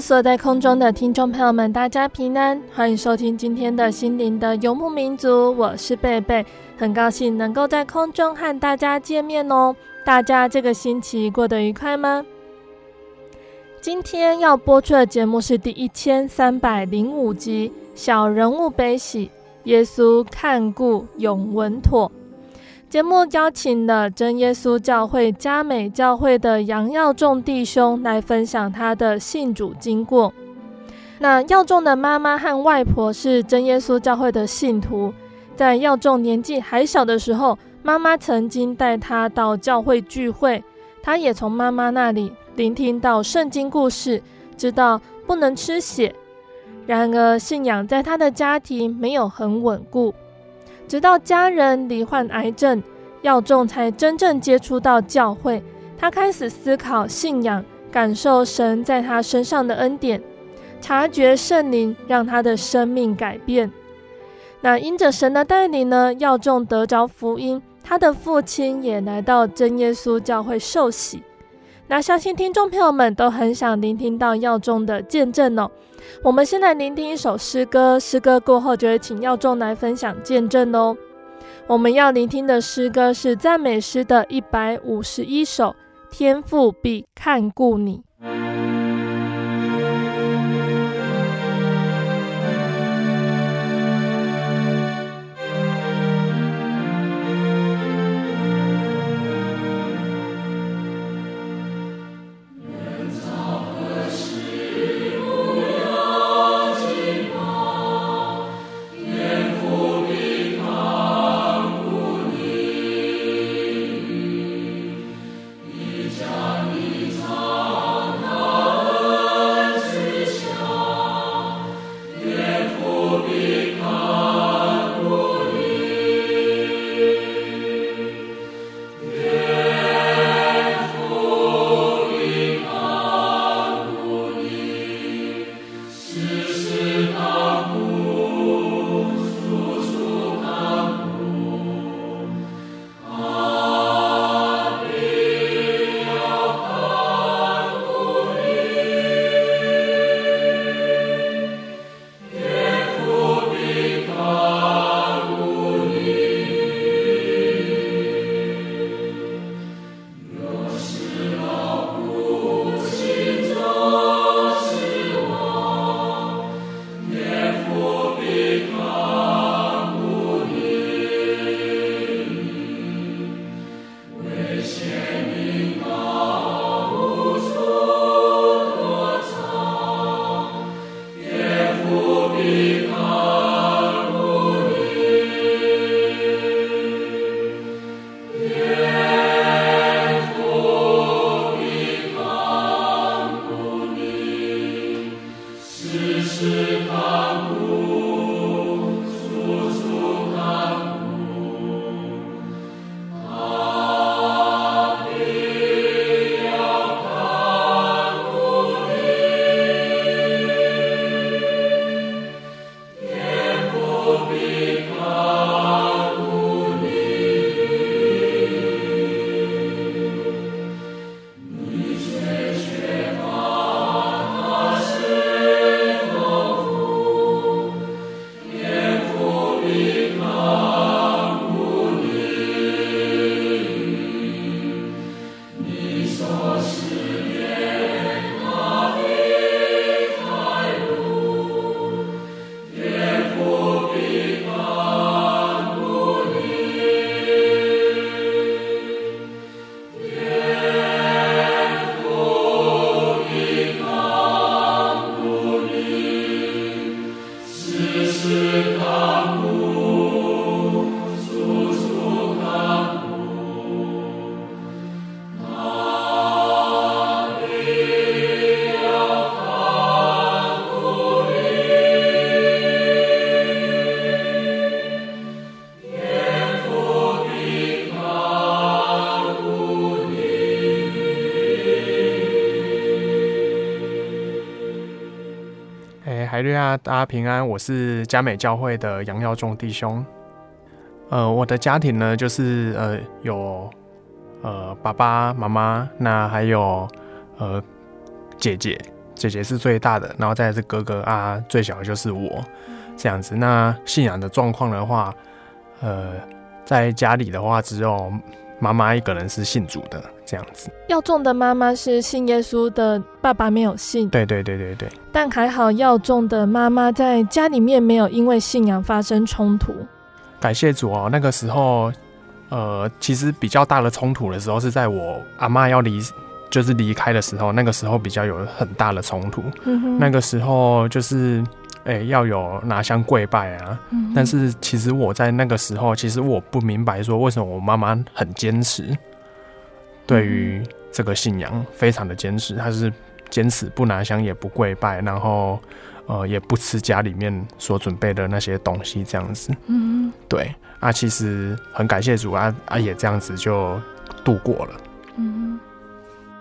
所有在空中的听众朋友们，大家平安，欢迎收听今天的心灵的游牧民族，我是贝贝，很高兴能够在空中和大家见面哦。大家这个星期过得愉快吗？今天要播出的节目是第一千三百零五集《小人物悲喜》，耶稣看顾永稳妥。节目邀请了真耶稣教会嘉美教会的杨耀仲弟兄来分享他的信主经过。那耀仲的妈妈和外婆是真耶稣教会的信徒，在耀仲年纪还小的时候，妈妈曾经带他到教会聚会，他也从妈妈那里聆听到圣经故事，知道不能吃血。然而，信仰在他的家庭没有很稳固。直到家人罹患癌症，耀仲才真正接触到教会。他开始思考信仰，感受神在他身上的恩典，察觉圣灵让他的生命改变。那因着神的带领呢，耀仲得着福音，他的父亲也来到真耶稣教会受洗。那相信听众朋友们都很想聆听到耀仲的见证哦。我们先来聆听一首诗歌，诗歌过后就会请耀众来分享见证哦。我们要聆听的诗歌是赞美诗的一百五十一首，《天赋必看顾你》。大家平安。我是嘉美教会的杨耀仲弟兄。呃，我的家庭呢，就是呃有呃爸爸妈妈，那还有呃姐姐，姐姐是最大的，然后再是哥哥啊，最小的就是我这样子。那信仰的状况的话，呃，在家里的话，只有妈妈一个人是信主的。这样子，耀仲的妈妈是信耶稣的，爸爸没有信。对对对对对。但还好，耀仲的妈妈在家里面没有因为信仰发生冲突。感谢主哦，那个时候，呃，其实比较大的冲突的时候是在我阿妈要离，就是离开的时候，那个时候比较有很大的冲突。嗯。那个时候就是，哎、欸，要有拿香跪拜啊。嗯。但是其实我在那个时候，其实我不明白说为什么我妈妈很坚持。对于这个信仰非常的坚持，她是坚持不拿香也不跪拜，然后呃也不吃家里面所准备的那些东西，这样子。嗯，对啊，其实很感谢主啊啊也这样子就度过了。嗯，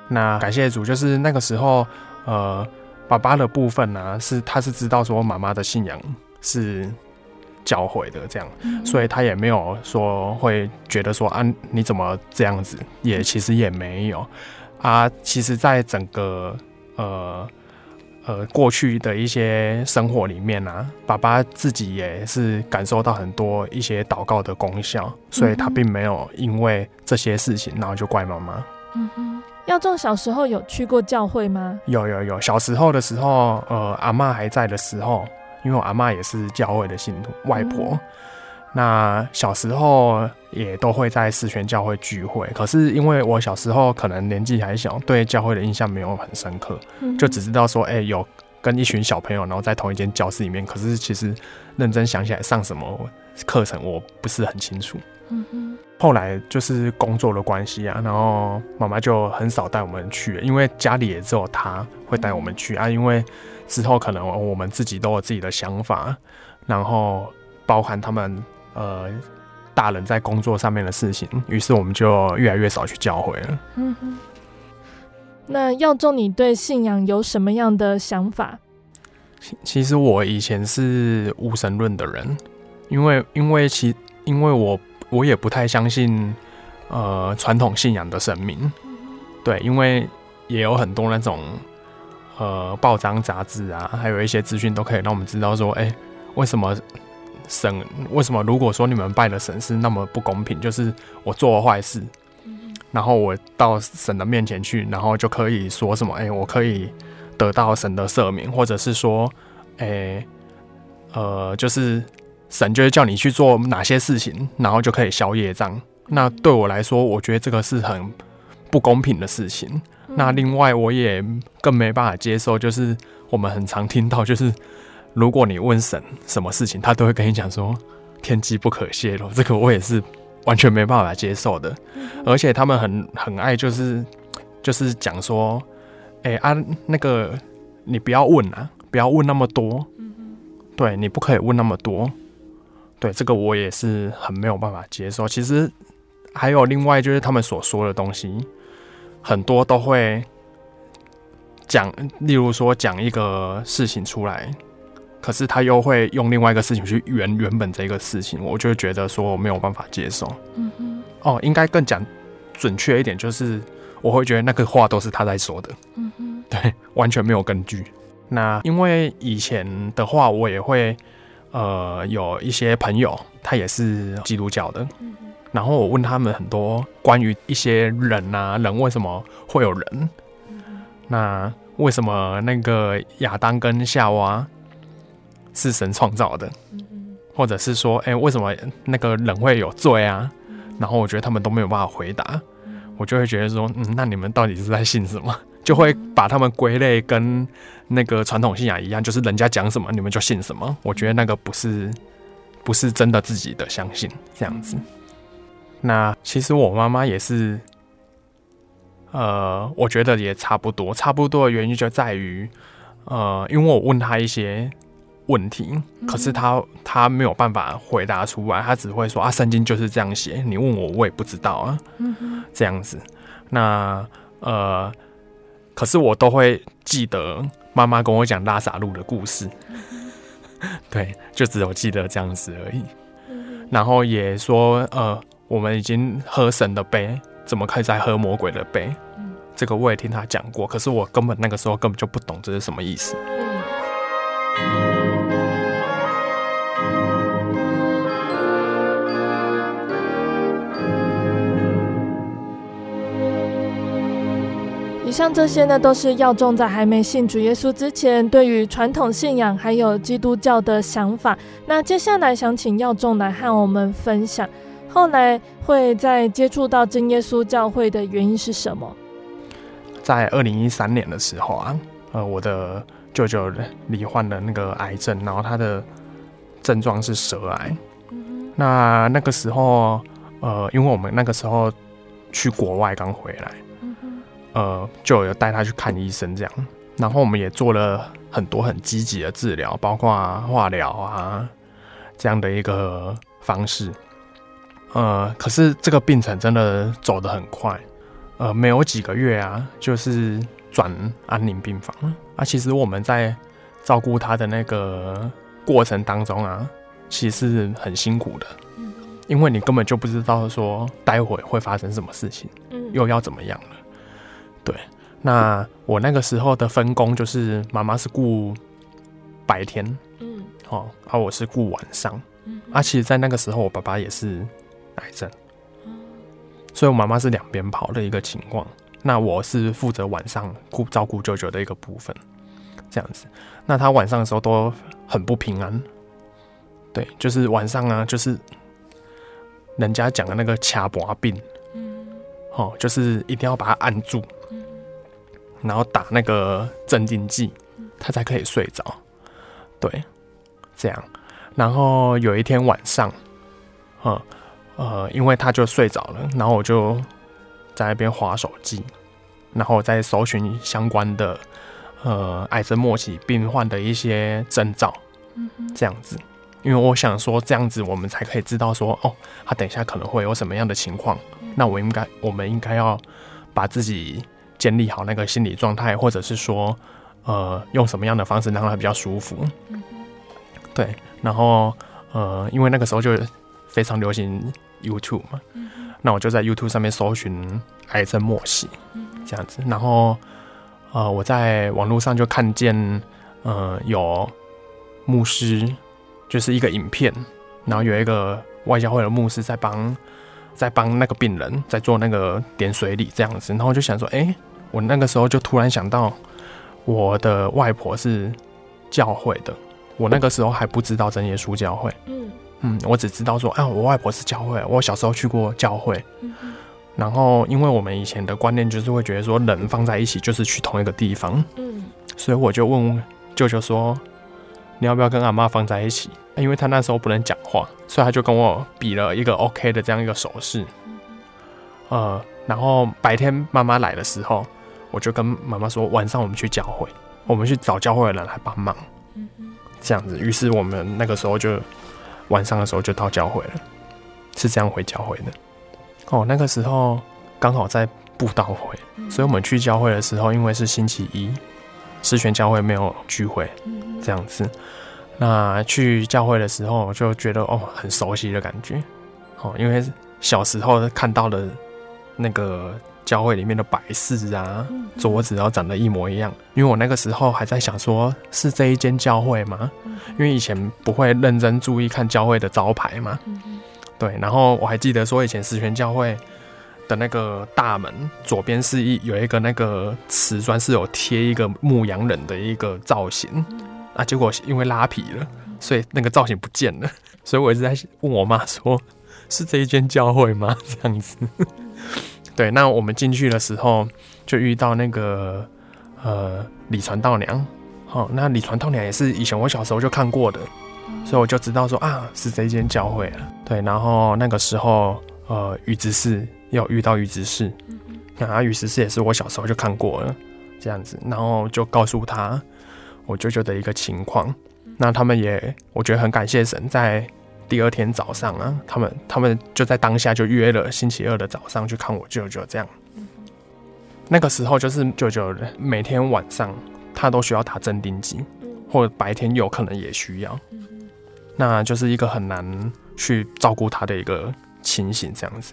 那感谢主，就是那个时候呃爸爸的部分呢、啊，是他是知道说妈妈的信仰是。教会的这样，嗯、所以他也没有说会觉得说啊，你怎么这样子？也其实也没有啊。其实，在整个呃呃过去的一些生活里面呢、啊，爸爸自己也是感受到很多一些祷告的功效，所以他并没有因为这些事情然后就怪妈妈。嗯哼，耀仲小时候有去过教会吗？有有有，小时候的时候，呃，阿妈还在的时候。因为我阿妈也是教会的信徒，外婆，嗯、那小时候也都会在四宣教会聚会。可是因为我小时候可能年纪还小，对教会的印象没有很深刻，嗯、就只知道说，哎、欸，有跟一群小朋友，然后在同一间教室里面。可是其实认真想起来，上什么课程我不是很清楚。后来就是工作的关系啊，然后妈妈就很少带我们去，因为家里也只有她会带我们去啊，因为。之后可能我们自己都有自己的想法，然后包含他们呃大人在工作上面的事情，于是我们就越来越少去教会了。嗯哼。那耀仲，你对信仰有什么样的想法？其其实我以前是无神论的人，因为因为其因为我我也不太相信呃传统信仰的神明。对，因为也有很多那种。呃，报章杂志啊，还有一些资讯都可以让我们知道说，哎、欸，为什么神？为什么如果说你们拜的神是那么不公平？就是我做了坏事，然后我到神的面前去，然后就可以说什么？哎、欸，我可以得到神的赦免，或者是说，哎、欸，呃，就是神就会叫你去做哪些事情，然后就可以消业障。那对我来说，我觉得这个是很不公平的事情。那另外，我也更没办法接受，就是我们很常听到，就是如果你问神什么事情，他都会跟你讲说天机不可泄露，这个我也是完全没办法接受的。而且他们很很爱，就是就是讲说，哎啊，那个你不要问啊，不要问那么多，对，你不可以问那么多，对，这个我也是很没有办法接受。其实还有另外就是他们所说的东西。很多都会讲，例如说讲一个事情出来，可是他又会用另外一个事情去圆原本这个事情，我就觉得说我没有办法接受。嗯哼。哦，应该更讲准确一点，就是我会觉得那个话都是他在说的。嗯哼。对，完全没有根据。那因为以前的话，我也会呃有一些朋友，他也是基督教的。嗯然后我问他们很多关于一些人啊，人为什么会有人？嗯、那为什么那个亚当跟夏娃是神创造的？或者是说，哎，为什么那个人会有罪啊？然后我觉得他们都没有办法回答，我就会觉得说，嗯，那你们到底是在信什么？就会把他们归类跟那个传统信仰一样，就是人家讲什么你们就信什么。我觉得那个不是不是真的自己的相信这样子。那其实我妈妈也是，呃，我觉得也差不多，差不多的原因就在于，呃，因为我问她一些问题，可是他他没有办法回答出来，他只会说啊，圣经就是这样写，你问我我也不知道啊，这样子。那呃，可是我都会记得妈妈跟我讲拉萨路的故事。对，就只有记得这样子而已。然后也说，呃，我们已经喝神的杯，怎么可以再喝魔鬼的杯？这个我也听他讲过，可是我根本那个时候根本就不懂这是什么意思。以上这些呢，都是耀仲在还没信主耶稣之前，对于传统信仰还有基督教的想法。那接下来想请耀仲来和我们分享，后来会在接触到真耶稣教会的原因是什么？在二零一三年的时候啊，呃，我的舅舅罹患了那个癌症，然后他的症状是舌癌。那那个时候，呃，因为我们那个时候去国外刚回来。呃，就有带他去看医生，这样，然后我们也做了很多很积极的治疗，包括化疗啊这样的一个方式。呃，可是这个病程真的走得很快，呃，没有几个月啊，就是转安宁病房啊。其实我们在照顾他的那个过程当中啊，其实是很辛苦的，因为你根本就不知道说待会会发生什么事情，又要怎么样了。对，那我那个时候的分工就是妈妈是顾白天，嗯，哦，而、啊、我是顾晚上，嗯，啊，其实，在那个时候，我爸爸也是癌症，嗯，所以我妈妈是两边跑的一个情况。那我是负责晚上顾照顾舅舅的一个部分，这样子。那他晚上的时候都很不平安，对，就是晚上啊，就是人家讲的那个掐脖病，嗯，哦，就是一定要把它按住。然后打那个镇定剂，他才可以睡着。对，这样。然后有一天晚上，呃，呃，因为他就睡着了，然后我就在那边划手机，然后在搜寻相关的呃癌症末期病患的一些征兆，这样子。因为我想说，这样子我们才可以知道说，哦，他等一下可能会有什么样的情况。那我应该，我们应该要把自己。建立好那个心理状态，或者是说，呃，用什么样的方式让他比较舒服？嗯、对，然后呃，因为那个时候就非常流行 YouTube 嘛，嗯、那我就在 YouTube 上面搜寻癌症末期这样子，然后呃，我在网络上就看见呃有牧师，就是一个影片，然后有一个外教会的牧师在帮在帮那个病人在做那个点水礼这样子，然后我就想说，哎、欸。我那个时候就突然想到，我的外婆是教会的。我那个时候还不知道真耶稣教会，嗯嗯，我只知道说，啊，我外婆是教会，我小时候去过教会。嗯，然后，因为我们以前的观念就是会觉得说，人放在一起就是去同一个地方，嗯，所以我就问舅舅说，你要不要跟阿妈放在一起？因为他那时候不能讲话，所以他就跟我比了一个 OK 的这样一个手势。呃，然后白天妈妈来的时候。我就跟妈妈说，晚上我们去教会，我们去找教会的人来帮忙，这样子。于是我们那个时候就晚上的时候就到教会了，是这样回教会的。哦，那个时候刚好在布道会，所以我们去教会的时候，因为是星期一，十全教会没有聚会，这样子。那去教会的时候就觉得哦，很熟悉的感觉，哦，因为小时候看到的那个。教会里面的摆饰啊，桌子然后长得一模一样。因为我那个时候还在想说，是这一间教会吗？因为以前不会认真注意看教会的招牌嘛。对，然后我还记得说，以前十全教会的那个大门左边是一有一个那个瓷砖，是有贴一个牧羊人的一个造型。啊，结果因为拉皮了，所以那个造型不见了。所以我一直在问我妈说，是这一间教会吗？这样子。对，那我们进去的时候就遇到那个呃李传道娘，好、哦，那李传道娘也是以前我小时候就看过的，所以我就知道说啊是这一间教会了。对，然后那个时候呃于执事要遇到于执事，啊于执事也是我小时候就看过了这样子，然后就告诉他我舅舅的一个情况，那他们也我觉得很感谢神在。第二天早上啊，他们他们就在当下就约了星期二的早上去看我舅舅，这样。那个时候就是舅舅每天晚上他都需要打镇定剂，或者白天有可能也需要，那就是一个很难去照顾他的一个情形这样子。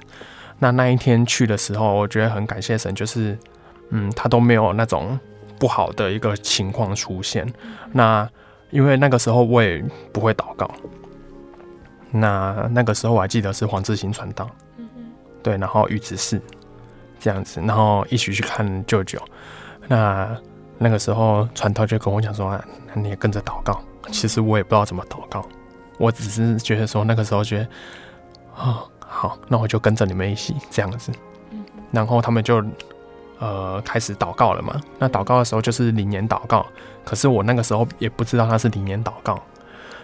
那那一天去的时候，我觉得很感谢神，就是嗯，他都没有那种不好的一个情况出现。那因为那个时候我也不会祷告，那那个时候我还记得是黄志行传道，对，然后于执事这样子，然后一起去看舅舅。那那个时候传道就跟我讲说、啊：“你也跟着祷告。”其实我也不知道怎么祷告，我只是觉得说那个时候觉得啊、哦，好，那我就跟着你们一起这样子。然后他们就呃开始祷告了嘛。那祷告的时候就是灵言祷告，可是我那个时候也不知道他是灵言祷告。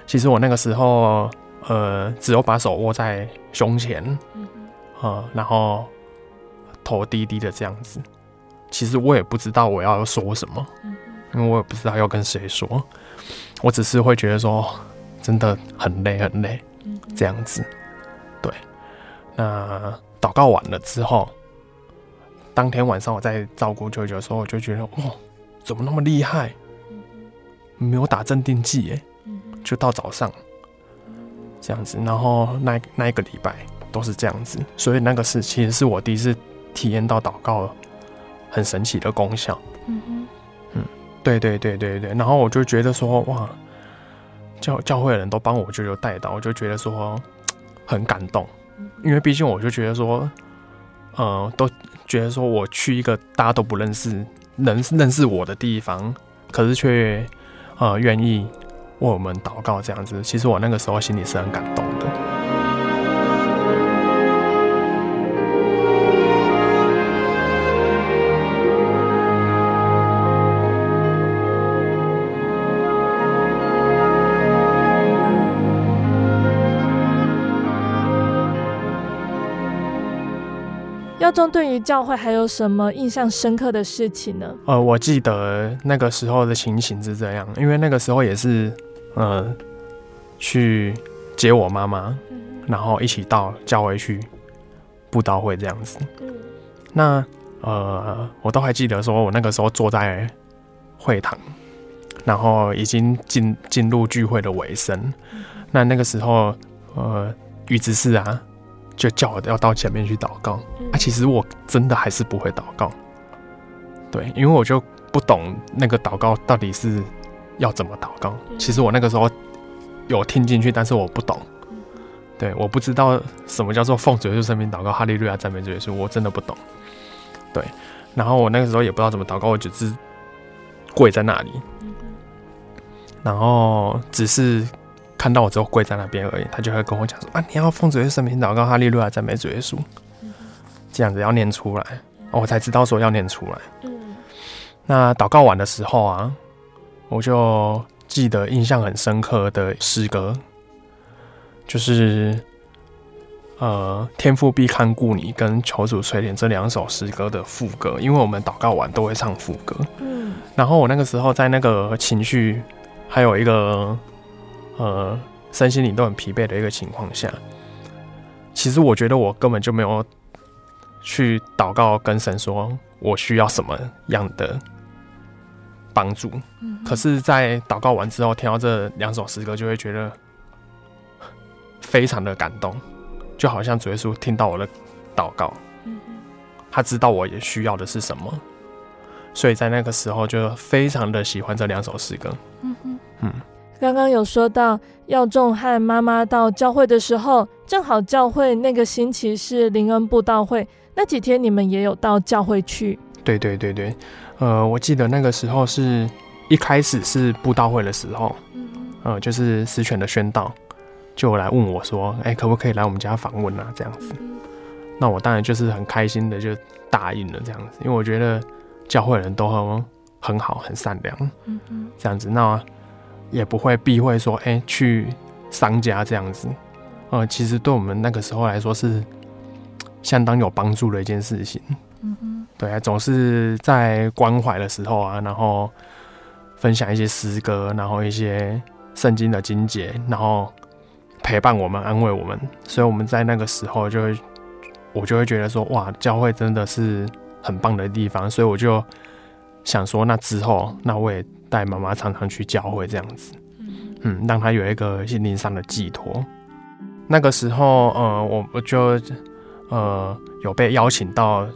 其实我那个时候呃只有把手握在胸前，呃，然后头低低的这样子。其实我也不知道我要说什么，因为我也不知道要跟谁说，我只是会觉得说真的很累很累，这样子。对，那祷告完了之后，当天晚上我在照顾舅舅的时候，我就觉得哇，怎么那么厉害？没有打镇定剂耶，就到早上这样子，然后那那一个礼拜都是这样子，所以那个是其实是我第一次体验到祷告。很神奇的功效，嗯哼，嗯，对对对对对，然后我就觉得说，哇，教教会的人都帮我舅舅带到，我就觉得说 很感动，因为毕竟我就觉得说，呃，都觉得说我去一个大家都不认识、能认识我的地方，可是却呃愿意为我们祷告这样子，其实我那个时候心里是很感动中对于教会还有什么印象深刻的事情呢？呃，我记得那个时候的情形是这样，因为那个时候也是呃去接我妈妈，嗯、然后一起到教会去布道会这样子。嗯、那呃，我都还记得，说我那个时候坐在会堂，然后已经进进入聚会的尾声。嗯、那那个时候，呃，于执事啊。就叫我要到前面去祷告，嗯、啊，其实我真的还是不会祷告，对，因为我就不懂那个祷告到底是要怎么祷告。嗯、其实我那个时候有听进去，但是我不懂，嗯、对，我不知道什么叫做奉主耶稣圣名祷告，哈利路亚赞美主耶稣，我真的不懂，对，然后我那个时候也不知道怎么祷告，我只是跪在那里，嗯、然后只是。看到我之后跪在那边而已，他就会跟我讲说啊，你要奉主耶稣圣名祷告，哈利路亚赞美主耶稣，这样子要念出来，我才知道说要念出来。那祷告完的时候啊，我就记得印象很深刻的诗歌，就是呃天父必看顾你跟求主垂怜这两首诗歌的副歌，因为我们祷告完都会唱副歌。嗯，然后我那个时候在那个情绪还有一个。呃，身心灵都很疲惫的一个情况下，其实我觉得我根本就没有去祷告跟神说我需要什么样的帮助。嗯、可是，在祷告完之后，听到这两首诗歌，就会觉得非常的感动，就好像主耶稣听到我的祷告，嗯、哼他知道我也需要的是什么，所以在那个时候就非常的喜欢这两首诗歌。嗯哼嗯。刚刚有说到，耀仲和妈妈到教会的时候，正好教会那个星期是灵恩布道会，那几天你们也有到教会去？对对对对，呃，我记得那个时候是一开始是布道会的时候，嗯，呃，就是十全的宣道，就来问我说，哎，可不可以来我们家访问啊？这样子，嗯，那我当然就是很开心的就答应了这样子，因为我觉得教会人都很很好，很善良，嗯哼，这样子，那。也不会避讳说，哎、欸，去商家这样子，呃，其实对我们那个时候来说是相当有帮助的一件事情。嗯哼，对啊，总是在关怀的时候啊，然后分享一些诗歌，然后一些圣经的经节，然后陪伴我们、安慰我们。所以我们在那个时候就会，我就会觉得说，哇，教会真的是很棒的地方。所以我就想说，那之后，那我也。带妈妈常常去教会这样子，嗯，让她有一个心灵上的寄托。那个时候，呃，我我就呃有被邀请到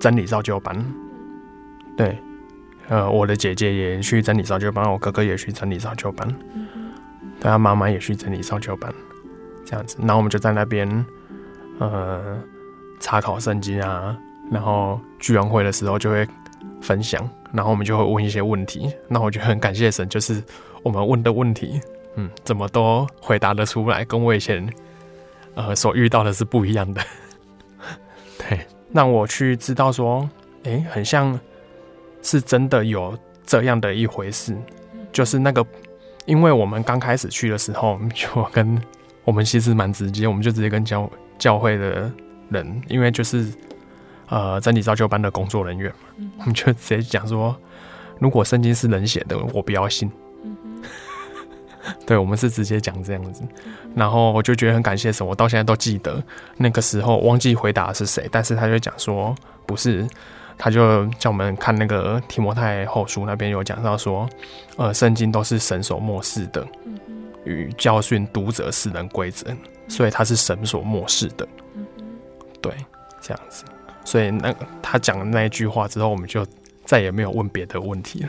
真理造就班，对，呃，我的姐姐也去真理造就班，我哥哥也去真理造就班，对，他妈妈也去真理造就班，这样子，然后我们就在那边呃查考圣经啊，然后聚完会的时候就会分享，然后我们就会问一些问题，那我就很感谢神，就是我们问的问题，嗯，怎么都回答得出来，跟我以前。呃，所遇到的是不一样的，对，让我去知道说，哎、很像是真的有这样的一回事，就是那个，因为我们刚开始去的时候，就跟我们其实蛮直接，我们就直接跟教教会的人，因为就是呃真理造就班的工作人员嘛，我们就直接讲说，如果圣经是人写的，我不要信。对，我们是直接讲这样子，然后我就觉得很感谢神，我到现在都记得那个时候忘记回答是谁，但是他就讲说不是，他就叫我们看那个提摩太后书那边有讲到说，呃，圣经都是神所漠视的，与教训读者使人规则，所以他是神所漠视的，对，这样子，所以那他讲的那一句话之后，我们就再也没有问别的问题了。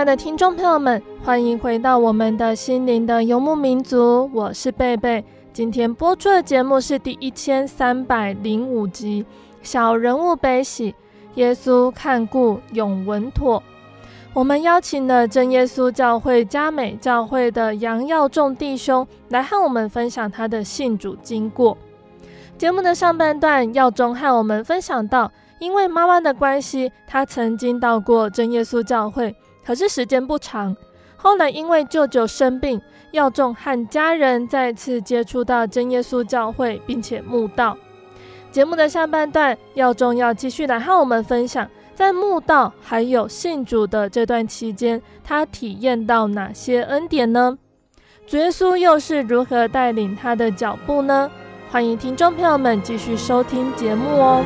亲爱的听众朋友们，欢迎回到我们的心灵的游牧民族，我是贝贝。今天播出的节目是第一千三百零五集《小人物悲喜》，耶稣看顾永稳妥。我们邀请了真耶稣教会嘉美教会的杨耀仲弟兄来和我们分享他的信主经过。节目的上半段，耀仲和我们分享到，因为妈妈的关系，他曾经到过真耶稣教会。可是时间不长，后来因为舅舅生病，耀仲和家人再次接触到真耶稣教会，并且慕道。节目的下半段，耀仲要继续来和我们分享，在慕道还有信主的这段期间，他体验到哪些恩典呢？主耶稣又是如何带领他的脚步呢？欢迎听众朋友们继续收听节目哦。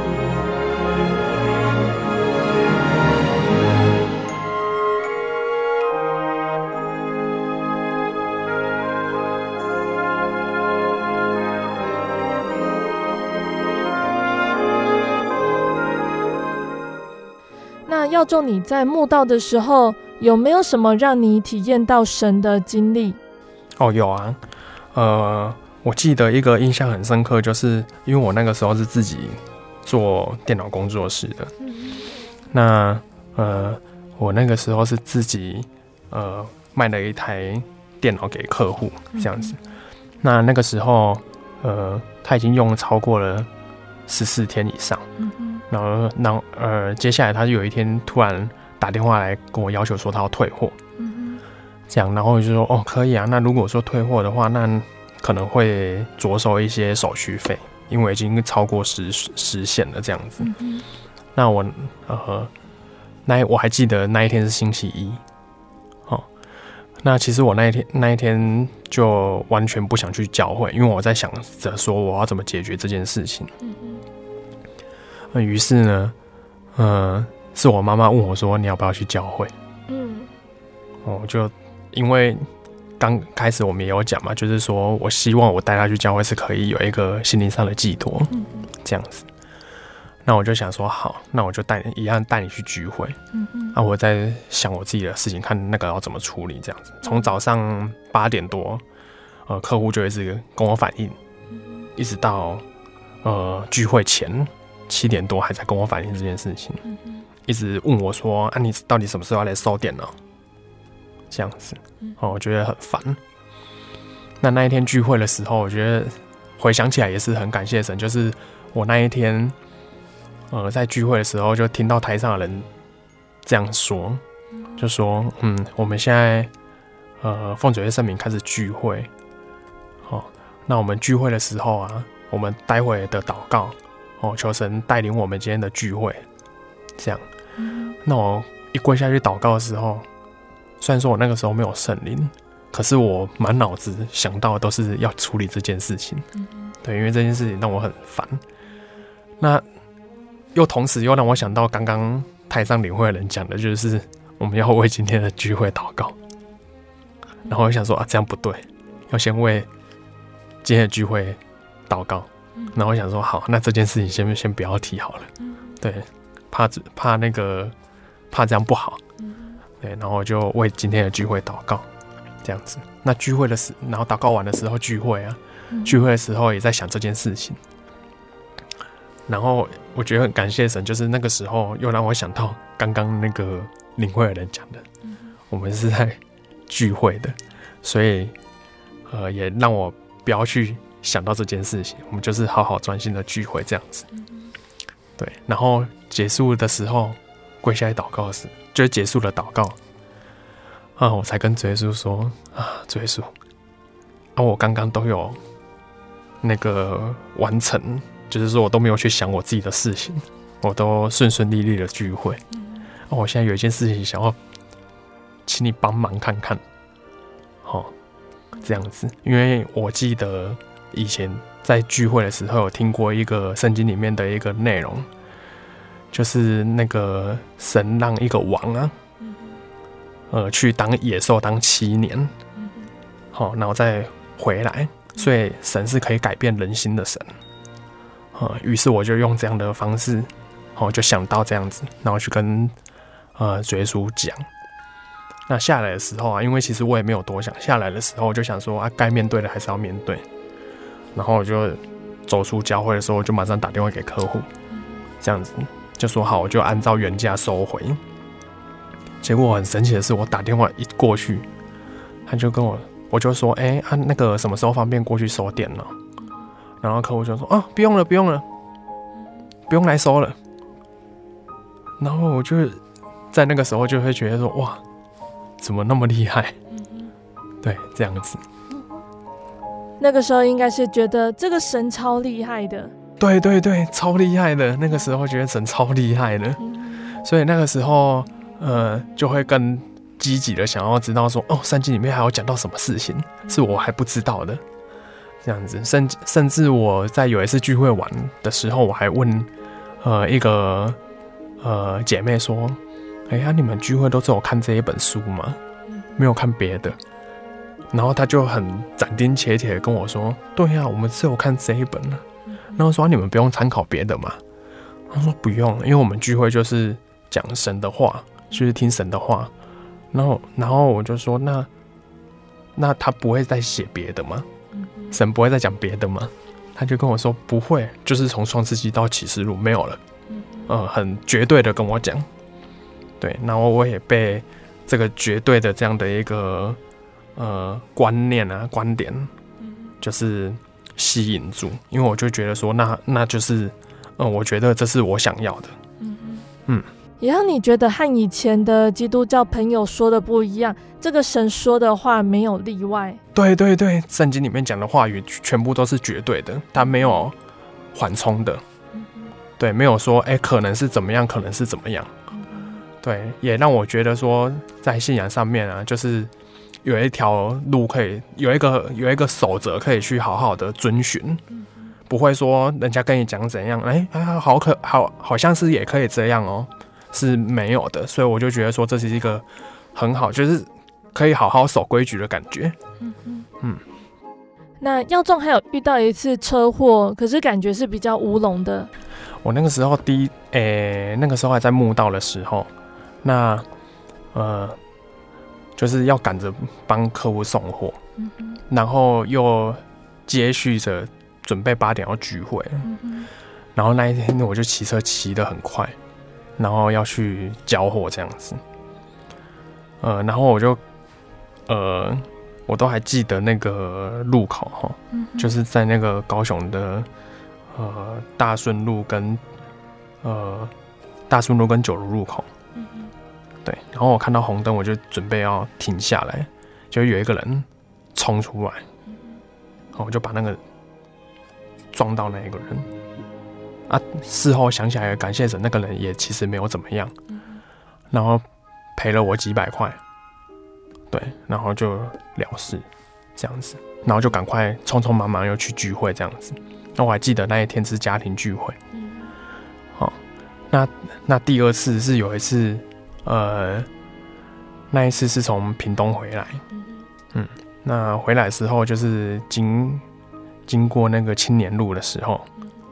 耀仲，你在慕道的时候有没有什么让你体验到神的经历？哦，有啊，呃，我记得一个印象很深刻，就是因为我那个时候是自己做电脑工作室的，嗯、那呃，我那个时候是自己呃卖了一台电脑给客户这样子，嗯、那那个时候呃他已经用了超过了十四天以上。嗯然后，然后，呃，接下来他就有一天突然打电话来跟我要求说他要退货，嗯，这样，然后我就说哦，可以啊。那如果说退货的话，那可能会着收一些手续费，因为已经超过时时限了，这样子。嗯，那我呃，那我还记得那一天是星期一，哦，那其实我那一天那一天就完全不想去教会，因为我在想着说我要怎么解决这件事情。嗯。那于是呢，嗯、呃，是我妈妈问我说：“你要不要去教会？”嗯。我就因为刚开始我们也有讲嘛，就是说我希望我带她去教会是可以有一个心灵上的寄托，嗯嗯，这样子。那我就想说好，那我就带一样带你去聚会。嗯嗯。那我在想我自己的事情，看那个要怎么处理这样子。从早上八点多，呃，客户就一直跟我反映，一直到呃聚会前七点多还在跟我反映这件事情。一直问我说：“啊，你到底什么时候要来收店呢？”这样子，哦，我觉得很烦。那那一天聚会的时候，我觉得回想起来也是很感谢神，就是我那一天。呃，在聚会的时候，就听到台上的人这样说，就说：“嗯，我们现在呃奉主耶稣圣名开始聚会，好、哦，那我们聚会的时候啊，我们待会的祷告，哦，求神带领我们今天的聚会，这样。那我一跪下去祷告的时候，虽然说我那个时候没有圣灵，可是我满脑子想到的都是要处理这件事情，对，因为这件事情让我很烦。那。又同时又让我想到刚刚台上领会的人讲的，就是我们要为今天的聚会祷告。然后我想说啊，这样不对，要先为今天的聚会祷告。然后我想说好，那这件事情先先不要提好了。对，怕怕那个怕这样不好。对，然后就为今天的聚会祷告，这样子。那聚会的时，然后祷告完的时候聚会啊，聚会的时候也在想这件事情。然后我觉得很感谢神，就是那个时候又让我想到刚刚那个领会的人讲的，我们是在聚会的，所以呃也让我不要去想到这件事情，我们就是好好专心的聚会这样子。对，然后结束的时候跪下来祷告时，就是结束了祷告啊，我才跟主耶稣说啊，主耶稣啊，我刚刚都有那个完成。就是说我都没有去想我自己的事情，我都顺顺利利的聚会。嗯，我现在有一件事情想要请你帮忙看看，好，这样子，因为我记得以前在聚会的时候有听过一个圣经里面的一个内容，就是那个神让一个王啊，呃，去当野兽当七年，好，然后再回来，所以神是可以改变人心的神。呃，于是我就用这样的方式，哦，就想到这样子，然后去跟呃主耶稣讲。那下来的时候啊，因为其实我也没有多想，下来的时候我就想说啊，该面对的还是要面对。然后我就走出教会的时候，我就马上打电话给客户，这样子就说好，我就按照原价收回。结果很神奇的是，我打电话一过去，他就跟我，我就说，哎，啊，那个什么时候方便过去收店呢？然后客户就说：“啊，不用了，不用了，不用来收了。”然后我就在那个时候就会觉得说：“哇，怎么那么厉害？”对，这样子。那个时候应该是觉得这个神超厉害的。对对对，超厉害的。那个时候觉得神超厉害的，所以那个时候呃就会更积极的想要知道说：“哦，圣经里面还有讲到什么事情是我还不知道的。”这样子，甚甚至我在有一次聚会玩的时候，我还问，呃，一个呃姐妹说：“哎呀，你们聚会都只有看这一本书吗？没有看别的？”然后他就很斩钉截铁的跟我说：“对呀，我们只有看这一本了。”然后说：“你们不用参考别的嘛。”他说：“不用，因为我们聚会就是讲神的话，就是听神的话。”然后，然后我就说：“那那他不会再写别的吗？”神不会再讲别的吗？他就跟我说不会，就是从创世纪到启示录没有了，嗯、呃，很绝对的跟我讲，对，然后我也被这个绝对的这样的一个呃观念啊观点，就是吸引住，因为我就觉得说那那就是，嗯、呃，我觉得这是我想要的，嗯嗯。也让你觉得和以前的基督教朋友说的不一样，这个神说的话没有例外。对对对，圣经里面讲的话语全部都是绝对的，它没有缓冲的。对，没有说哎、欸，可能是怎么样，可能是怎么样。对，也让我觉得说，在信仰上面啊，就是有一条路可以有一个有一个守则可以去好好的遵循，不会说人家跟你讲怎样，哎、欸、哎，好可好好像是也可以这样哦、喔，是没有的，所以我就觉得说这是一个很好，就是可以好好守规矩的感觉。嗯嗯。那耀仲还有遇到一次车祸，可是感觉是比较乌龙的。我那个时候第一，诶、欸，那个时候还在墓道的时候，那呃，就是要赶着帮客户送货，嗯、然后又接续着准备八点要聚会，嗯、然后那一天我就骑车骑得很快，然后要去交货这样子，呃，然后我就呃。我都还记得那个路口哈，嗯、就是在那个高雄的呃大顺路跟呃大顺路跟九如路口，对，然后我看到红灯，我就准备要停下来，就有一个人冲出来，我就把那个撞到那一个人，啊，事后想起来感谢神，那个人也其实没有怎么样，然后赔了我几百块。对，然后就了事，这样子，然后就赶快匆匆忙忙又去聚会，这样子。那我还记得那一天是家庭聚会。好、哦，那那第二次是有一次，呃，那一次是从屏东回来，嗯，那回来的时候就是经经过那个青年路的时候，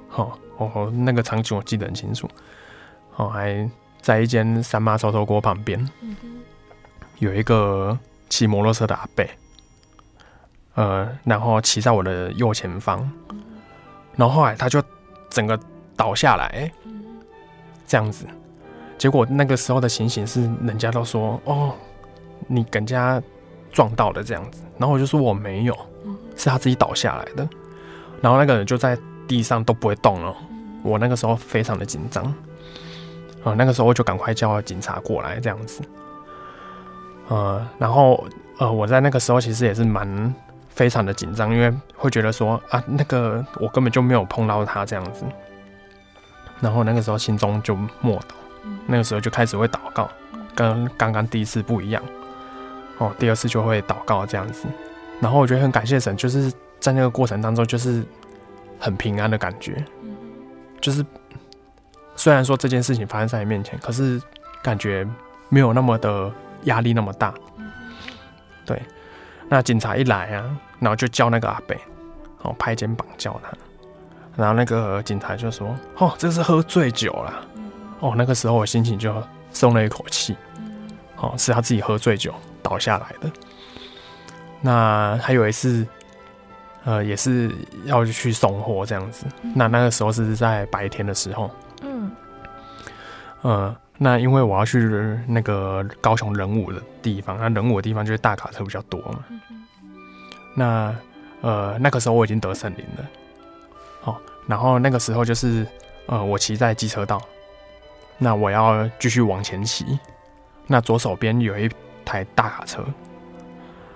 好、哦，哦，那个场景我记得很清楚，哦，还在一间三妈臭臭锅旁边，有一个。骑摩托车的阿伯，呃，然后骑在我的右前方，然后后来他就整个倒下来，这样子。结果那个时候的情形是，人家都说：“哦，你跟人家撞到了这样子。”然后我就说：“我没有，是他自己倒下来的。”然后那个人就在地上都不会动了。我那个时候非常的紧张，啊、呃，那个时候我就赶快叫警察过来，这样子。呃，然后呃，我在那个时候其实也是蛮非常的紧张，因为会觉得说啊，那个我根本就没有碰到他这样子。然后那个时候心中就默祷，那个时候就开始会祷告，跟刚刚第一次不一样。哦，第二次就会祷告这样子。然后我觉得很感谢神，就是在那个过程当中，就是很平安的感觉。就是虽然说这件事情发生在你面前，可是感觉没有那么的。压力那么大，对，那警察一来啊，然后就叫那个阿伯，哦，拍肩膀叫他，然后那个警察就说：“哦，这是喝醉酒了。”哦，那个时候我心情就松了一口气，哦，是他自己喝醉酒倒下来的。那还有一次，呃，也是要去送货这样子，那那个时候是在白天的时候，嗯，呃。那因为我要去那个高雄人武的地方，那人武的地方就是大卡车比较多嘛。那呃那个时候我已经得圣灵了，哦，然后那个时候就是呃我骑在机车道，那我要继续往前骑，那左手边有一台大卡车，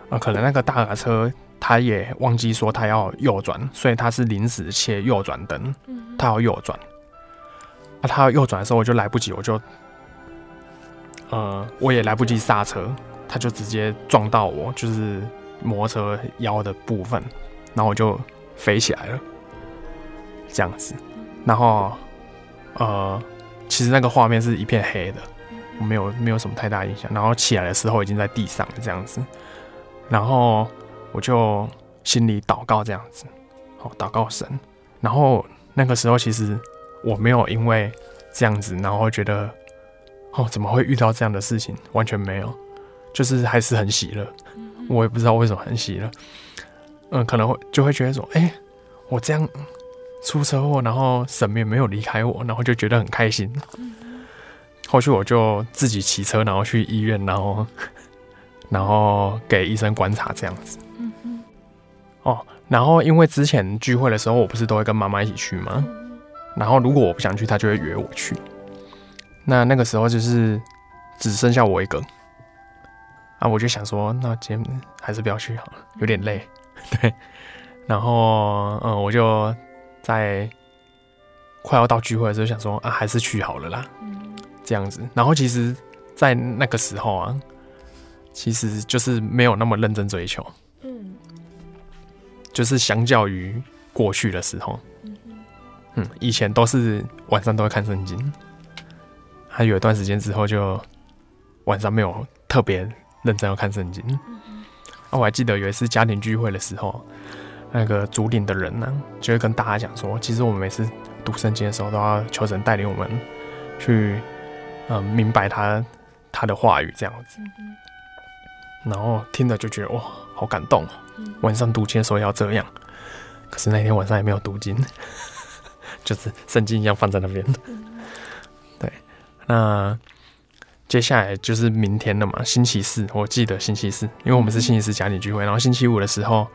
呃可能那个大卡车他也忘记说他要右转，所以他是临时切右转灯，他要右转，那他要右转的时候我就来不及，我就。呃，我也来不及刹车，他就直接撞到我，就是摩托车腰的部分，然后我就飞起来了，这样子。然后，呃，其实那个画面是一片黑的，我没有没有什么太大印象。然后起来的时候已经在地上了，这样子。然后我就心里祷告这样子，好，祷告神。然后那个时候其实我没有因为这样子，然后觉得。哦，怎么会遇到这样的事情？完全没有，就是还是很喜乐。我也不知道为什么很喜乐。嗯，可能会就会觉得说，哎、欸，我这样出车祸，然后神也没有离开我，然后就觉得很开心。后续我就自己骑车，然后去医院，然后 然后给医生观察这样子。哦，然后因为之前聚会的时候，我不是都会跟妈妈一起去吗？然后如果我不想去，她就会约我去。那那个时候就是只剩下我一个啊，我就想说，那今天还是不要去好了，有点累。对，然后嗯，我就在快要到聚会的时候想说啊，还是去好了啦，这样子。然后其实，在那个时候啊，其实就是没有那么认真追求。嗯，就是相较于过去的时候，嗯，以前都是晚上都会看圣经，还有一段时间之后就晚上没有特别认真要看圣经。啊，我还记得有一次家庭聚会的时候，那个主领的人呢，就会跟大家讲说，其实我们每次读圣经的时候，都要求神带领我们去，嗯，明白他他的话语这样子。然后听着就觉得哇，好感动。晚上读经的时候要这样，可是那天晚上也没有读经，就是圣经一样放在那边。对，那接下来就是明天了嘛，星期四，我记得星期四，因为我们是星期四家庭聚会，然后星期五的时候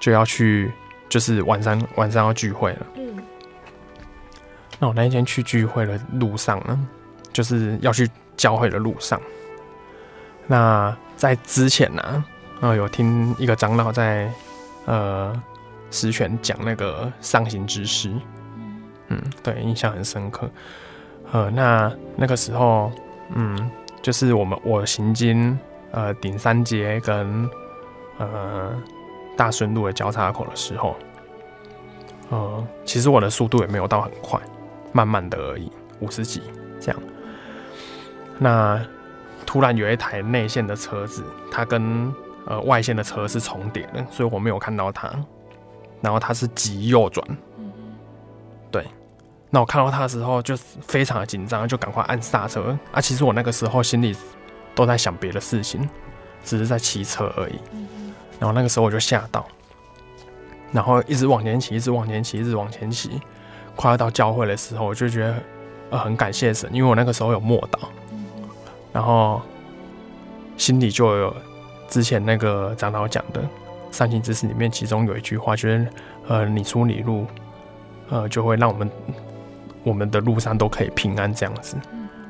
就要去，就是晚上晚上要聚会了。嗯那我那一天去聚会的路上呢，就是要去教会的路上，那。在之前呢、啊，然后有听一个长老在呃石泉讲那个上行之诗，嗯，对，印象很深刻。呃，那那个时候，嗯，就是我们我行经呃顶三街跟呃大顺路的交叉口的时候，呃，其实我的速度也没有到很快，慢慢的而已，五十几这样。那。突然有一台内线的车子，它跟呃外线的车是重叠的，所以我没有看到它。然后它是急右转，对。那我看到它的时候就非常的紧张，就赶快按刹车。啊，其实我那个时候心里都在想别的事情，只是在骑车而已。然后那个时候我就吓到，然后一直往前骑，一直往前骑，一直往前骑。快要到教会的时候，我就觉得呃很感谢神，因为我那个时候有默祷。然后心里就有之前那个长老讲的“善行之识”里面，其中有一句话，就是“呃，你出你入，呃，就会让我们我们的路上都可以平安”这样子。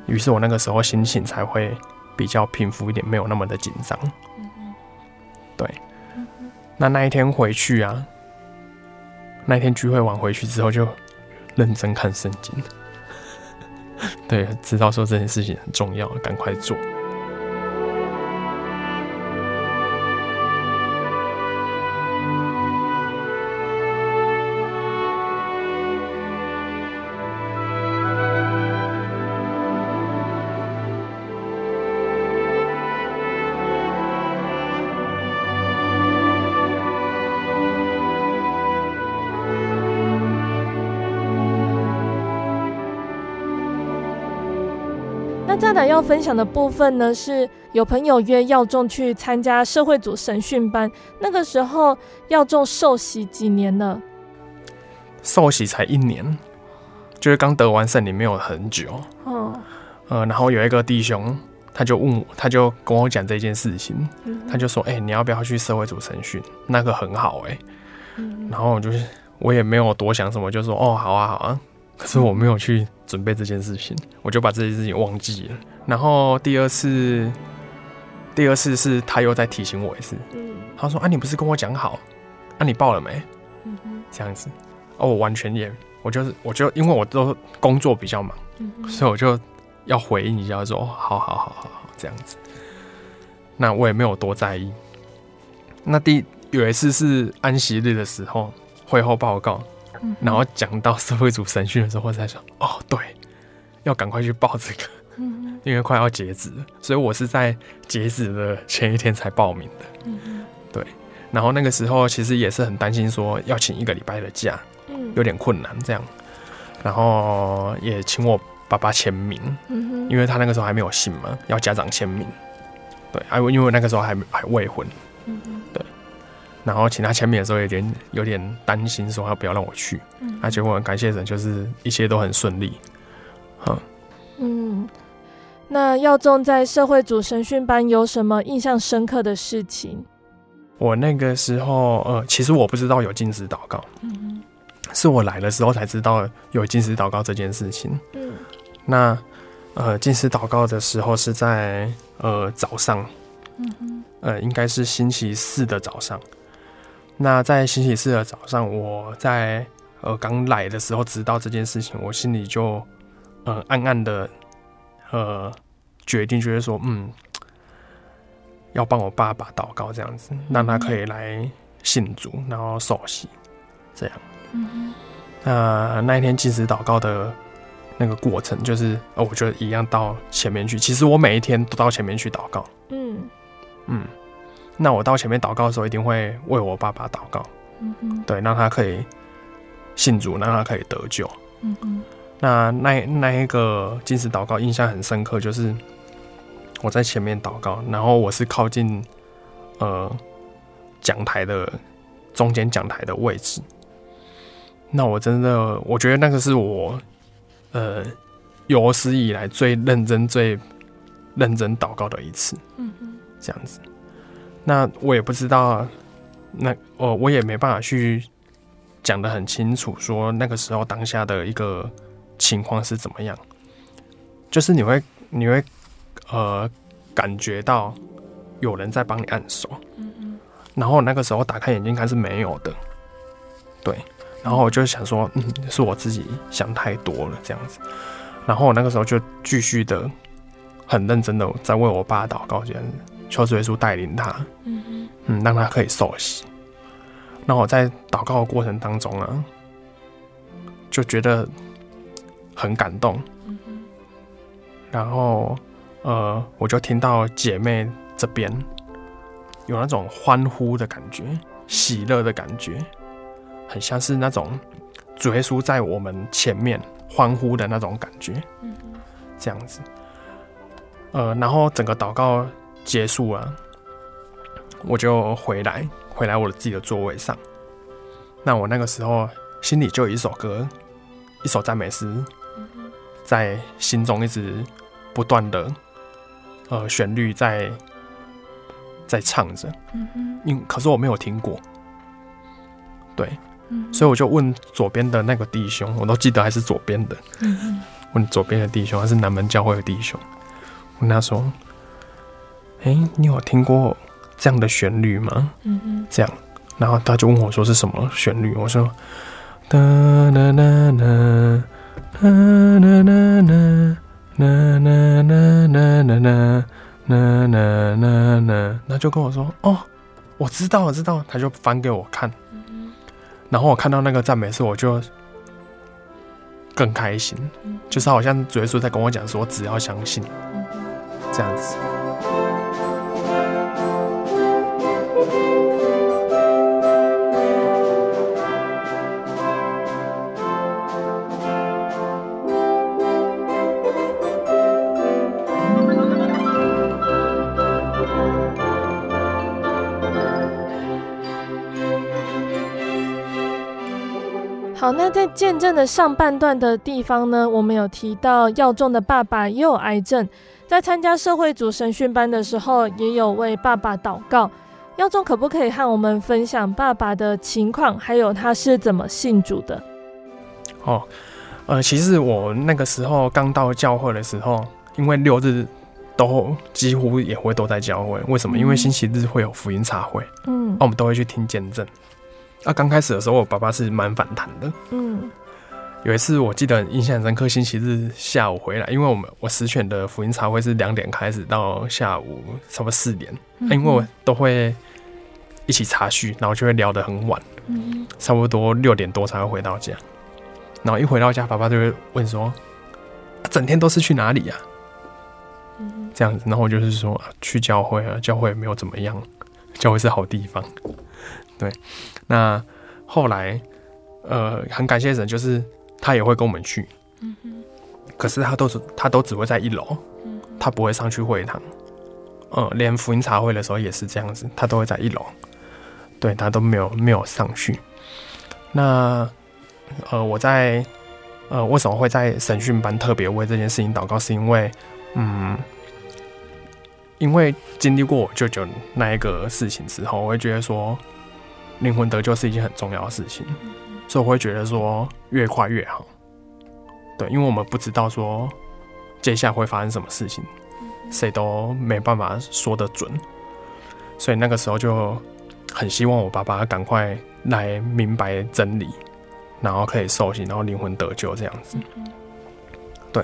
于是我那个时候心情才会比较平复一点，没有那么的紧张。对。那那一天回去啊，那一天聚会完回去之后，就认真看圣经。对，知道说这件事情很重要，赶快做。再来要分享的部分呢，是有朋友约耀仲去参加社会组审讯班。那个时候，耀仲受洗几年了？受洗才一年，就是刚得完圣灵没有很久。嗯，呃，然后有一个弟兄，他就问我，他就跟我讲这件事情，嗯、他就说：“哎、欸，你要不要去社会组审讯？那个很好、欸。”哎，然后我就是我也没有多想什么，就说：“哦，好啊，好啊。”可是我没有去准备这件事情，我就把这件事情忘记了。然后第二次，第二次是他又在提醒我一次。他说：“啊，你不是跟我讲好？啊，你报了没？”这样子。哦，我完全也，我就是，我就因为我都工作比较忙，所以我就要回应一下，说：“好好好好好，这样子。”那我也没有多在意。那第有一次是安息日的时候，会后报告。然后讲到社会组审讯的时候，我才想，哦，对，要赶快去报这个，因为快要截止了，所以我是在截止的前一天才报名的。对。然后那个时候其实也是很担心，说要请一个礼拜的假，有点困难这样。然后也请我爸爸签名，因为他那个时候还没有信嘛，要家长签名。对，还因为那个时候还还未婚。对。然后请他签名的时候，有点有点担心，说他不要让我去。嗯，而且我很感谢神，就是一切都很顺利。嗯，那耀仲在社会组神训班有什么印象深刻的事情？我那个时候，呃，其实我不知道有禁食祷告，嗯，是我来的时候才知道有禁食祷告这件事情。嗯，那呃，禁食祷告的时候是在呃早上，嗯，呃，应该是星期四的早上。那在星期四的早上，我在呃刚来的时候知道这件事情，我心里就呃暗暗的呃决定，就是说，嗯，要帮我爸爸祷告，这样子，让他可以来信主，然后受洗，这样。嗯，那那一天禁食祷告的那个过程，就是呃，我觉得一样到前面去。其实我每一天都到前面去祷告。嗯嗯，那我到前面祷告的时候，一定会为我爸爸祷告。嗯，对，让他可以信主，让他可以得救。嗯哼，那那那一个禁食祷告印象很深刻，就是我在前面祷告，然后我是靠近呃讲台的中间讲台的位置。那我真的，我觉得那个是我。呃，有史以来最认真、最认真祷告的一次，这样子。那我也不知道，那我我也没办法去讲得很清楚，说那个时候当下的一个情况是怎么样。就是你会你会呃感觉到有人在帮你按手，嗯嗯，然后那个时候打开眼睛看是没有的，对。然后我就想说，嗯，是我自己想太多了这样子。然后我那个时候就继续的很认真的在为我爸祷告，这样子，求主耶稣带领他，嗯嗯，让他可以受洗。那我在祷告的过程当中啊，就觉得很感动，然后呃，我就听到姐妹这边有那种欢呼的感觉，喜乐的感觉。很像是那种主耶稣在我们前面欢呼的那种感觉，这样子。呃，然后整个祷告结束了，我就回来，回来我的自己的座位上。那我那个时候心里就有一首歌，一首赞美诗，在心中一直不断的呃旋律在在唱着，因可是我没有听过，对。所以我就问左边的那个弟兄，我都记得还是左边的。问左边的弟兄，还是南门教会的弟兄，问他说：“哎、欸，你有听过这样的旋律吗？”这样，然后他就问我说：“是什么旋律？”我说：“哒哒哒哒，哒哒哒哒，哒哒哒哒哒哒，哒哒哒哒。”他就跟我说：“哦，我知道，我知道。”他就翻给我看。然后我看到那个赞美诗，我就更开心，就是好像主耶稣在跟我讲说，只要相信，这样子。好，那在见证的上半段的地方呢，我们有提到耀仲的爸爸也有癌症，在参加社会组神训班的时候，也有为爸爸祷告。耀仲可不可以和我们分享爸爸的情况，还有他是怎么信主的？哦，呃，其实我那个时候刚到教会的时候，因为六日都几乎也会都在教会，为什么？因为星期日会有福音茶会，嗯，那我们都会去听见证。啊，刚开始的时候，我爸爸是蛮反弹的。嗯，有一次我记得印象很深刻，星期日下午回来，因为我们我实选的福音茶会是两点开始到下午差不多四点，因为我都会一起茶叙，然后就会聊得很晚，差不多六点多才会回到家。然后一回到家，爸爸就会问说：“，整天都是去哪里呀？”嗯，这样子，然后我就是说，去教会啊，教会没有怎么样，教会是好地方。对，那后来，呃，很感谢神，就是他也会跟我们去，嗯哼，可是他都是他都只会在一楼，嗯，他不会上去会堂，嗯、呃，连福音茶会的时候也是这样子，他都会在一楼，对，他都没有没有上去。那，呃，我在，呃，为什么会在审讯班特别为这件事情祷告？是因为，嗯。因为经历过我舅舅那一个事情之后，我会觉得说，灵魂得救是一件很重要的事情，所以我会觉得说越快越好。对，因为我们不知道说接下来会发生什么事情，谁都没办法说得准，所以那个时候就很希望我爸爸赶快来明白真理，然后可以受洗，然后灵魂得救这样子。对，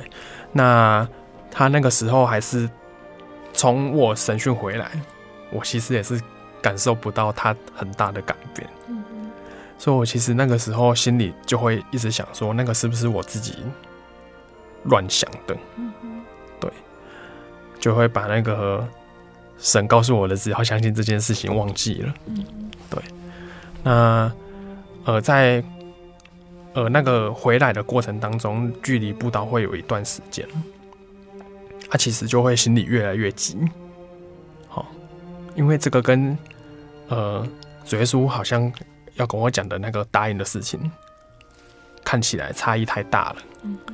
那他那个时候还是。从我审讯回来，我其实也是感受不到他很大的改变。所以我其实那个时候心里就会一直想说，那个是不是我自己乱想的？对，就会把那个神告诉我的只要相信这件事情忘记了。对，那呃在呃那个回来的过程当中，距离布道会有一段时间，他其实就会心里越来越急。好，因为这个跟呃主耶稣好像。要跟我讲的那个答应的事情，看起来差异太大了。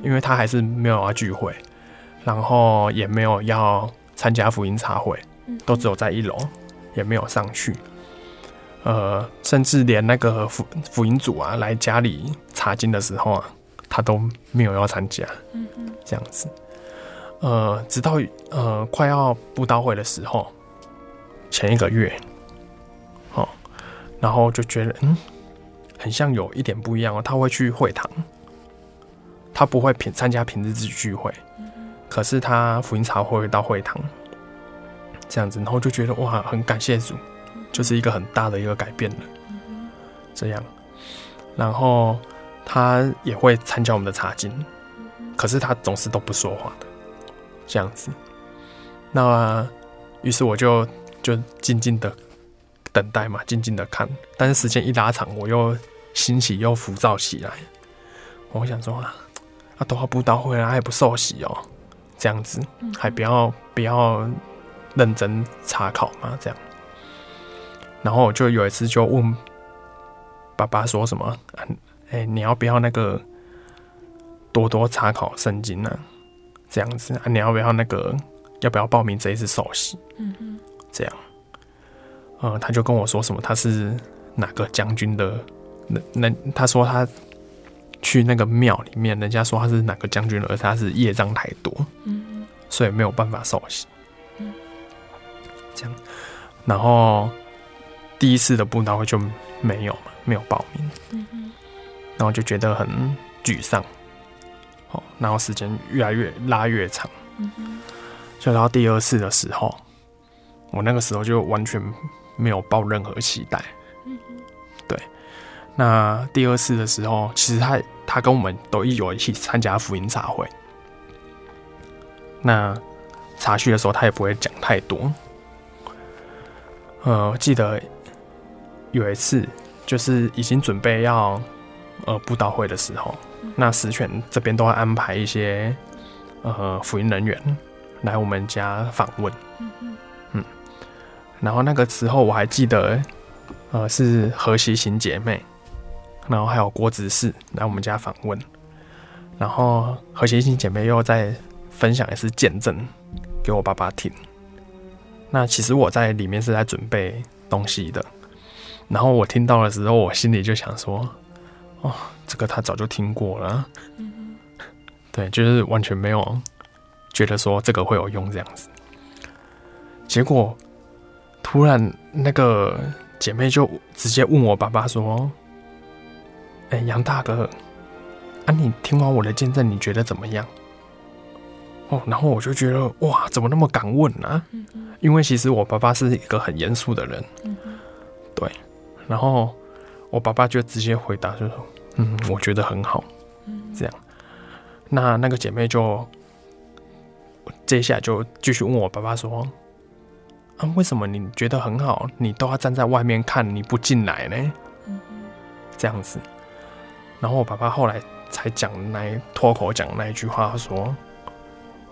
因为他还是没有要聚会，然后也没有要参加福音茶会，都只有在一楼，也没有上去。呃，甚至连那个福福音组啊来家里查经的时候啊，他都没有要参加。嗯这样子。呃，直到呃快要布道会的时候，前一个月。然后就觉得，嗯，很像有一点不一样哦。他会去会堂，他不会平参加平日子聚会，可是他福音茶会到会堂这样子，然后就觉得哇，很感谢主，就是一个很大的一个改变了。这样，然后他也会参加我们的茶经，可是他总是都不说话的，这样子。那于是我就就静静的。等待嘛，静静的看，但是时间一拉长，我又欣喜又浮躁起来。我想说啊，啊，都要布道会了，还不受洗哦，这样子还不要不要认真查考嘛，这样。然后我就有一次就问爸爸说什么，哎、欸，你要不要那个多多查考圣经呢、啊？这样子啊，你要不要那个要不要报名这一次受洗？嗯嗯，这样。呃，他就跟我说什么，他是哪个将军的？那那他说他去那个庙里面，人家说他是哪个将军，而他是业障太多，嗯，所以没有办法受洗，嗯，这样。然后第一次的布道会就没有嘛，没有报名，嗯嗯，然后就觉得很沮丧，哦，然后时间越来越拉越长，嗯嗯，就到第二次的时候，我那个时候就完全。没有抱任何期待，对。那第二次的时候，其实他他跟我们都一有一起参加福音茶会。那茶叙的时候，他也不会讲太多。呃，记得有一次，就是已经准备要呃布道会的时候，那十全这边都会安排一些呃福音人员来我们家访问。然后那个时候我还记得，呃，是何西行姐妹，然后还有郭执事来我们家访问，然后何西行姐妹又在分享一次见证给我爸爸听。那其实我在里面是在准备东西的，然后我听到的时候，我心里就想说，哦，这个他早就听过了，对，就是完全没有觉得说这个会有用这样子，结果。突然，那个姐妹就直接问我爸爸说：“哎、欸，杨大哥，啊，你听完我的见证，你觉得怎么样？”哦，然后我就觉得哇，怎么那么敢问呢？因为其实我爸爸是一个很严肃的人，对。然后我爸爸就直接回答就说：“嗯，我觉得很好。”这样，那那个姐妹就接下来就继续问我爸爸说。啊，为什么你觉得很好，你都要站在外面看，你不进来呢？这样子。然后我爸爸后来才讲那脱口讲那一句话，说：“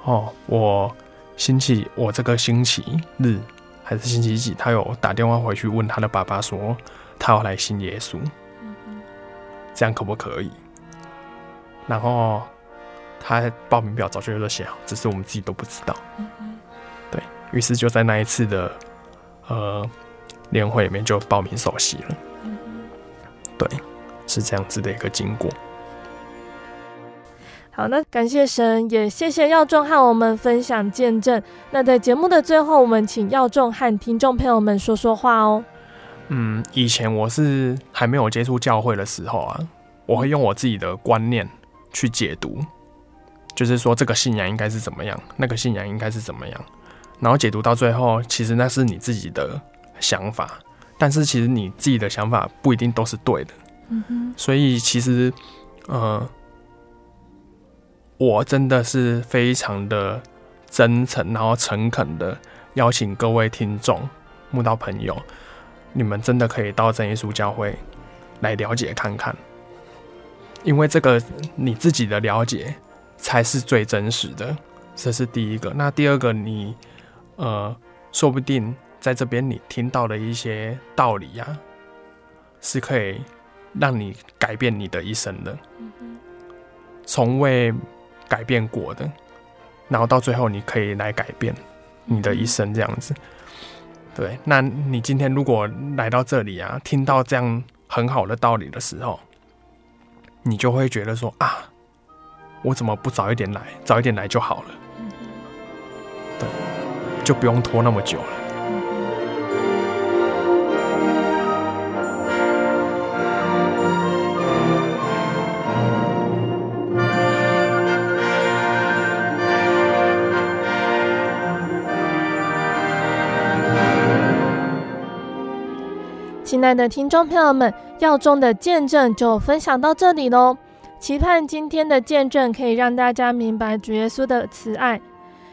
哦，我星期我这个星期日还是星期几，他有打电话回去问他的爸爸说，他要来信耶稣，这样可不可以？”然后他报名表早就有写好，只是我们自己都不知道。于是就在那一次的呃年会里面就报名首席了，对，是这样子的一个经过。好，那感谢神，也谢谢耀仲和我们分享见证。那在节目的最后，我们请耀仲和听众朋友们说说话哦。嗯，以前我是还没有接触教会的时候啊，我会用我自己的观念去解读，就是说这个信仰应该是怎么样，那个信仰应该是怎么样。然后解读到最后，其实那是你自己的想法，但是其实你自己的想法不一定都是对的。嗯哼，所以其实，呃，我真的是非常的真诚，然后诚恳的邀请各位听众、慕道朋友，你们真的可以到真耶稣教会来了解看看，因为这个你自己的了解才是最真实的，这是第一个。那第二个，你。呃，说不定在这边你听到的一些道理呀、啊，是可以让你改变你的一生的，从未改变过的，然后到最后你可以来改变你的一生这样子。对，那你今天如果来到这里啊，听到这样很好的道理的时候，你就会觉得说啊，我怎么不早一点来，早一点来就好了。就不用拖那么久了。亲爱的听众朋友们，药中的见证就分享到这里喽。期盼今天的见证可以让大家明白主耶稣的慈爱。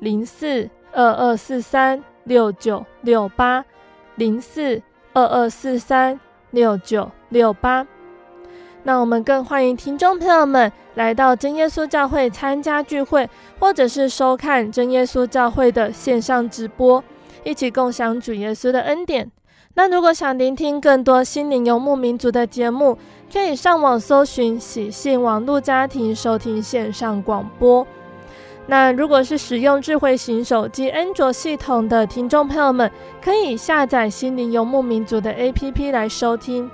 零四二二四三六九六八，零四二二四三六九六八。那我们更欢迎听众朋友们来到真耶稣教会参加聚会，或者是收看真耶稣教会的线上直播，一起共享主耶稣的恩典。那如果想聆听更多心灵游牧民族的节目，可以上网搜寻喜信网络家庭收听线上广播。那如果是使用智慧型手机安卓系统的听众朋友们，可以下载心灵游牧民族的 APP 来收听。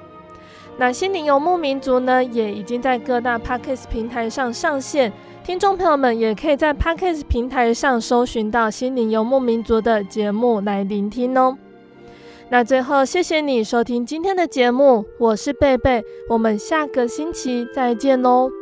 那心灵游牧民族呢，也已经在各大 Podcast 平台上上线，听众朋友们也可以在 Podcast 平台上搜寻到心灵游牧民族的节目来聆听哦。那最后，谢谢你收听今天的节目，我是贝贝，我们下个星期再见喽。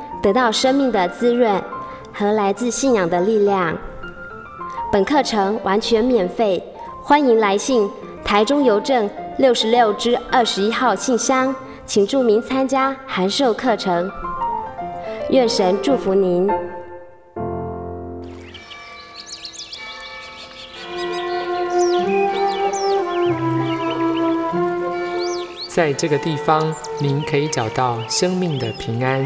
得到生命的滋润和来自信仰的力量。本课程完全免费，欢迎来信台中邮政六十六之二十一号信箱，请注明参加函授课程。愿神祝福您。在这个地方，您可以找到生命的平安。